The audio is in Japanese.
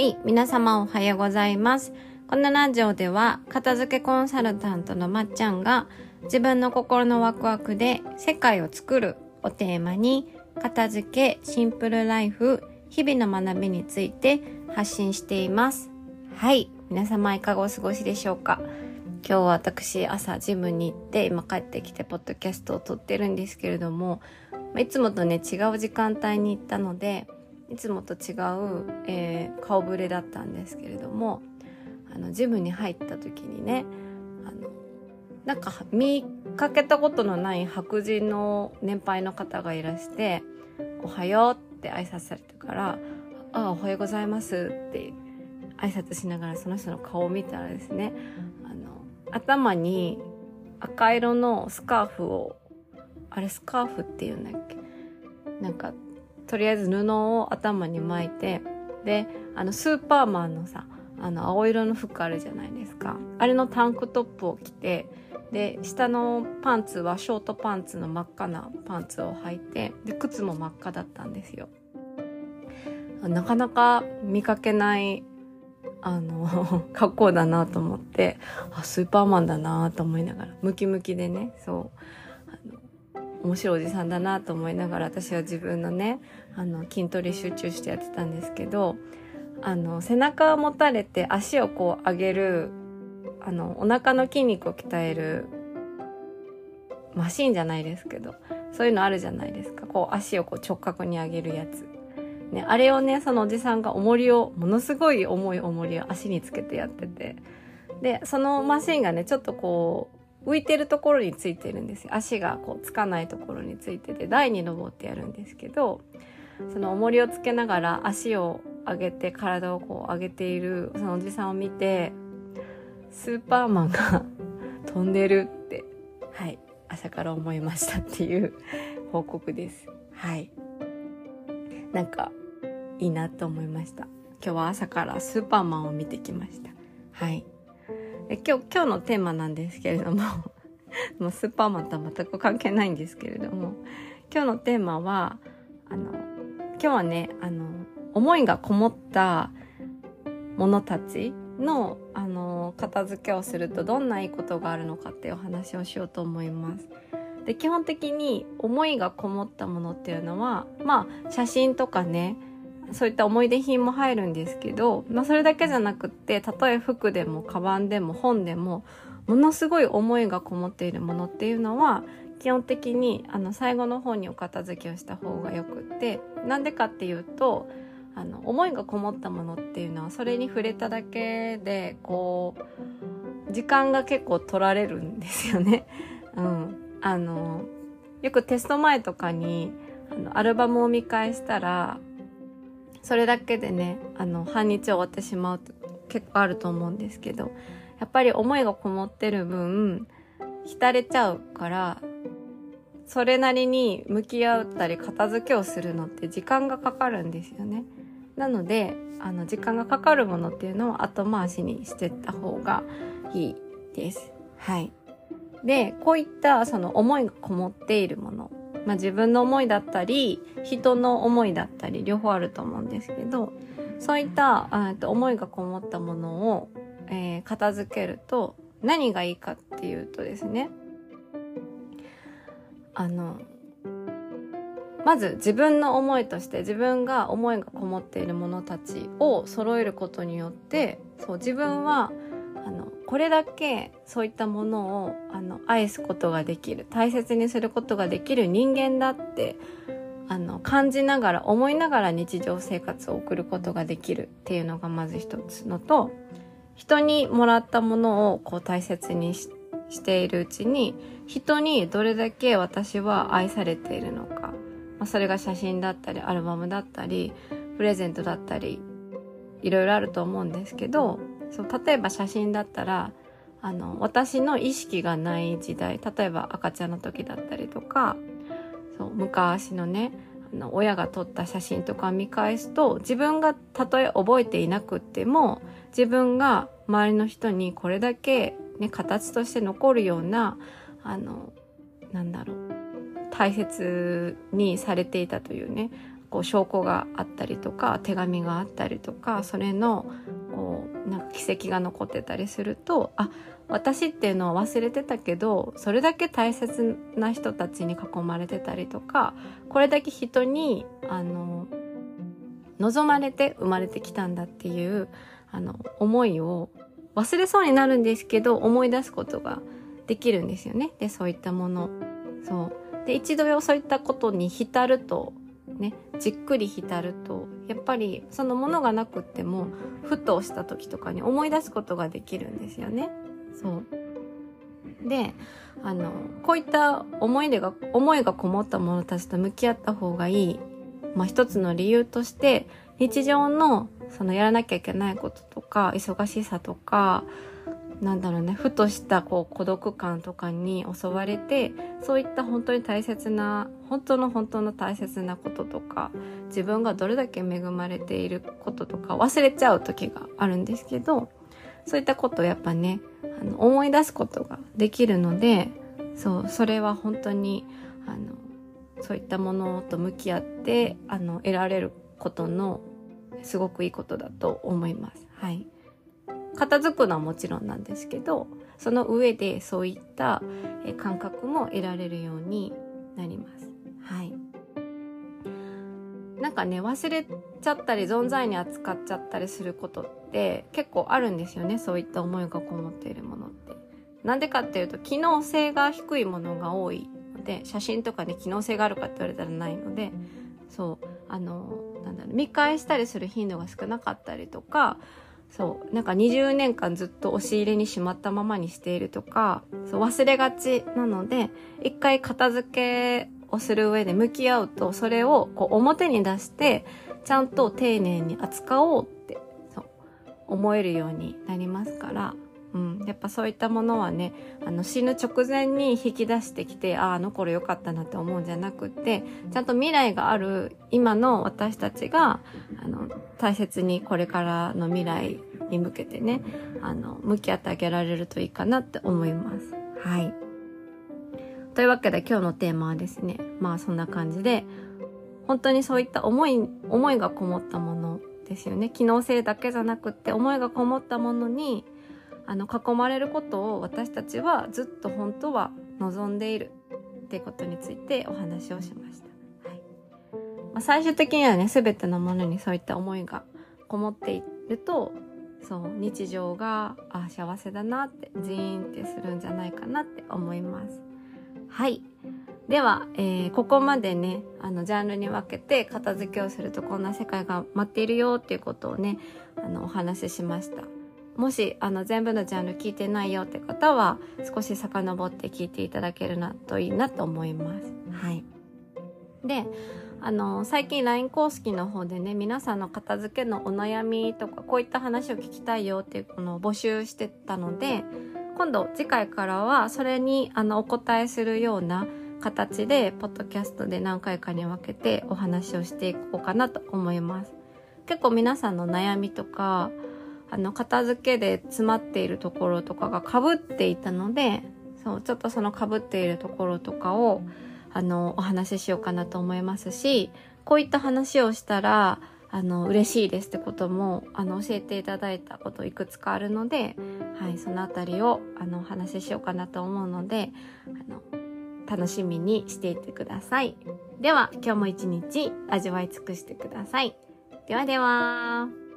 はい、皆様おはようございます。このラジオでは、片付けコンサルタントのまっちゃんが、自分の心のワクワクで世界を作るをテーマに、片付け、シンプルライフ、日々の学びについて発信しています。はい、皆様いかがお過ごしでしょうか？今日は私朝ジムに行って今帰ってきてポッドキャストを撮ってるんですけれどもいつもとね違う時間帯に行ったのでいつもと違う、えー顔ぶれだったんですけれどもあのジムに入った時にねあのなんか見かけたことのない白人の年配の方がいらして「おはよう」って挨拶されてから「ああおはようございます」って挨拶しながらその人の顔を見たらですねあの頭に赤色のスカーフをあれスカーフっていうんだっけ？なんかとりあえず布を頭に巻いてであのスーパーマンのさあの青色の服あるじゃないですか。あれのタンクトップを着てで下のパンツはショートパンツの真っ赤なパンツを履いてで靴も真っ赤だったんですよ。なかなか見かけないあの 格好だなと思ってあスーパーマンだなと思いながらムキムキでねそう。面白いおじさんだなと思いながら私は自分のねあの筋トレ集中してやってたんですけどあの背中を持たれて足をこう上げるあのお腹の筋肉を鍛えるマシンじゃないですけどそういうのあるじゃないですかこう足をこう直角に上げるやつ。ね、あれをねそのおじさんが重りをものすごい重い重りを足につけてやっててでそのマシンがねちょっとこう浮いてるところについてるんですよ。足がこうつかないところについてて台に登ってやるんですけどその重りをつけながら足を上げて体をこう上げているそのおじさんを見てスーパーマンが 飛んでるってはい朝から思いましたっていう 報告です。はい。なんかいいなと思いました。今日は朝からスーパーマンを見てきました。はい。で今日今日のテーマなんですけれども もうスーパーマンとは全く関係ないんですけれども今日のテーマはあの今日はねあの思いがこもったものたちのあの片付けをするとどんないいことがあるのかっていうお話をしようと思います。で基本的に思いがこもったものっていうのはまあ写真とかねそういった思い出品も入るんですけど、まあ、それだけじゃなくって例え服でもカバンでも本でもものすごい思いがこもっているものっていうのは基本的にあの最後の方にお片付けをした方がよくってなんでかっていうとあの思いがこもったものっていうのはそれに触れただけでこう時間が結構取られるんですよね。うん、あのよくテスト前とかにあのアルバムを見返したらそれだけでねあの半日終わってしまうと結構あると思うんですけどやっぱり思いがこもってる分浸れちゃうからそれなりに向き合ったり片付けをするのって時間がかかるんですよね。なのであの時間がかかるものっていうのを後回しにしてった方がいいです。はい。でこういったその思いがこもっているもの、まあ、自分の思いだったり人の思いだったり両方あると思うんですけどそういったと思いがこもったものを、えー片付けると何がいいかっていうとですね。あのまず自分の思いとして自分が思いがこもっているものたちを揃えることによってそう自分はあのこれだけそういったものをあの愛すことができる大切にすることができる人間だってあの感じながら思いながら日常生活を送ることができるっていうのがまず一つのと人にもらったものをこう大切にししているうちに人にどれだけ私は愛されているのか、まあ、それが写真だったりアルバムだったりプレゼントだったりいろいろあると思うんですけどそう例えば写真だったらあの私の意識がない時代例えば赤ちゃんの時だったりとかそう昔のねあの親が撮った写真とか見返すと自分がたとえ覚えていなくっても自分が周りの人にこれだけ、ね、形として残るようなあのなんだろう大切にされていたというねこう証拠があったりとか手紙があったりとかそれのこうなんか軌跡が残ってたりするとあ私っていうのは忘れてたけどそれだけ大切な人たちに囲まれてたりとかこれだけ人にあの望まれて生まれてきたんだっていうあの思いを忘れそうになるんですけど思い出すことができるんですよね。でそういったもの。そう。で一度そういったことに浸るとねじっくり浸るとやっぱりそのものがなくってもふとした時とかに思い出すことができるんですよね。そう。であのこういった思い出が思いがこもったものたちと向き合った方がいい、まあ、一つの理由として日常のそのやらなきゃいけないこととか忙しさとかなんだろうねふとしたこう孤独感とかに襲われてそういった本当に大切な本当の本当の大切なこととか自分がどれだけ恵まれていることとか忘れちゃう時があるんですけどそういったことをやっぱねあの思い出すことができるのでそうそれは本当にあのそういったものと向き合ってあの得られることのすごくいいことだと思います。はい。片付くのはもちろんなんですけど、その上でそういった感覚も得られるようになります。はい。なんかね、忘れちゃったり、存在に扱っちゃったりすることって結構あるんですよね。そういった思いがこもっているものって。なんでかっていうと、機能性が低いものが多いので、写真とかで、機能性があるかって言われたらないので、そうあのなんだろう見返したりする頻度が少なかったりとかそう。なんか20年間ずっと押し入れにしまったままにしているとかそう忘れがちなので一回片付けをする上で向き合うとそれをこう表に出してちゃんと丁寧に扱おうってそう思えるようになりますから。うん、やっぱそういったものはねあの死ぬ直前に引き出してきてあああの頃良かったなって思うんじゃなくてちゃんと未来がある今の私たちがあの大切にこれからの未来に向けてねあの向き合ってあげられるといいかなって思います。はいというわけで今日のテーマはですねまあそんな感じで本当にそういった思い思いがこもったものですよね機能性だけじゃなくて思いがこもったものにあの囲まれることを私たちはずっと本当は望んでいるっていうことについてお話をしました。はいまあ、最終的にはね全てのものにそういった思いがこもっているとそう日常があ幸せだなってジーンってするんじゃないかなって思います。はいでは、えー、ここまでねあのジャンルに分けて片付けをするとこんな世界が待っているよっていうことをねあのお話ししました。もしあの全部のジャンル聞いてないよって方は少し遡って聞いていただけるなといいなと思います。はい。で、あの最近 LINE 公式の方でね皆さんの片付けのお悩みとかこういった話を聞きたいよっていうのを募集してたので今度次回からはそれにあのお答えするような形でポッドキャストで何回かに分けてお話をしていこうかなと思います。結構皆さんの悩みとかあの、片付けで詰まっているところとかが被っていたので、そう、ちょっとその被っているところとかを、あの、お話ししようかなと思いますし、こういった話をしたら、あの、嬉しいですってことも、あの、教えていただいたこといくつかあるので、はい、そのあたりを、あの、お話ししようかなと思うので、あの、楽しみにしていてください。では、今日も一日味わい尽くしてください。ではでは。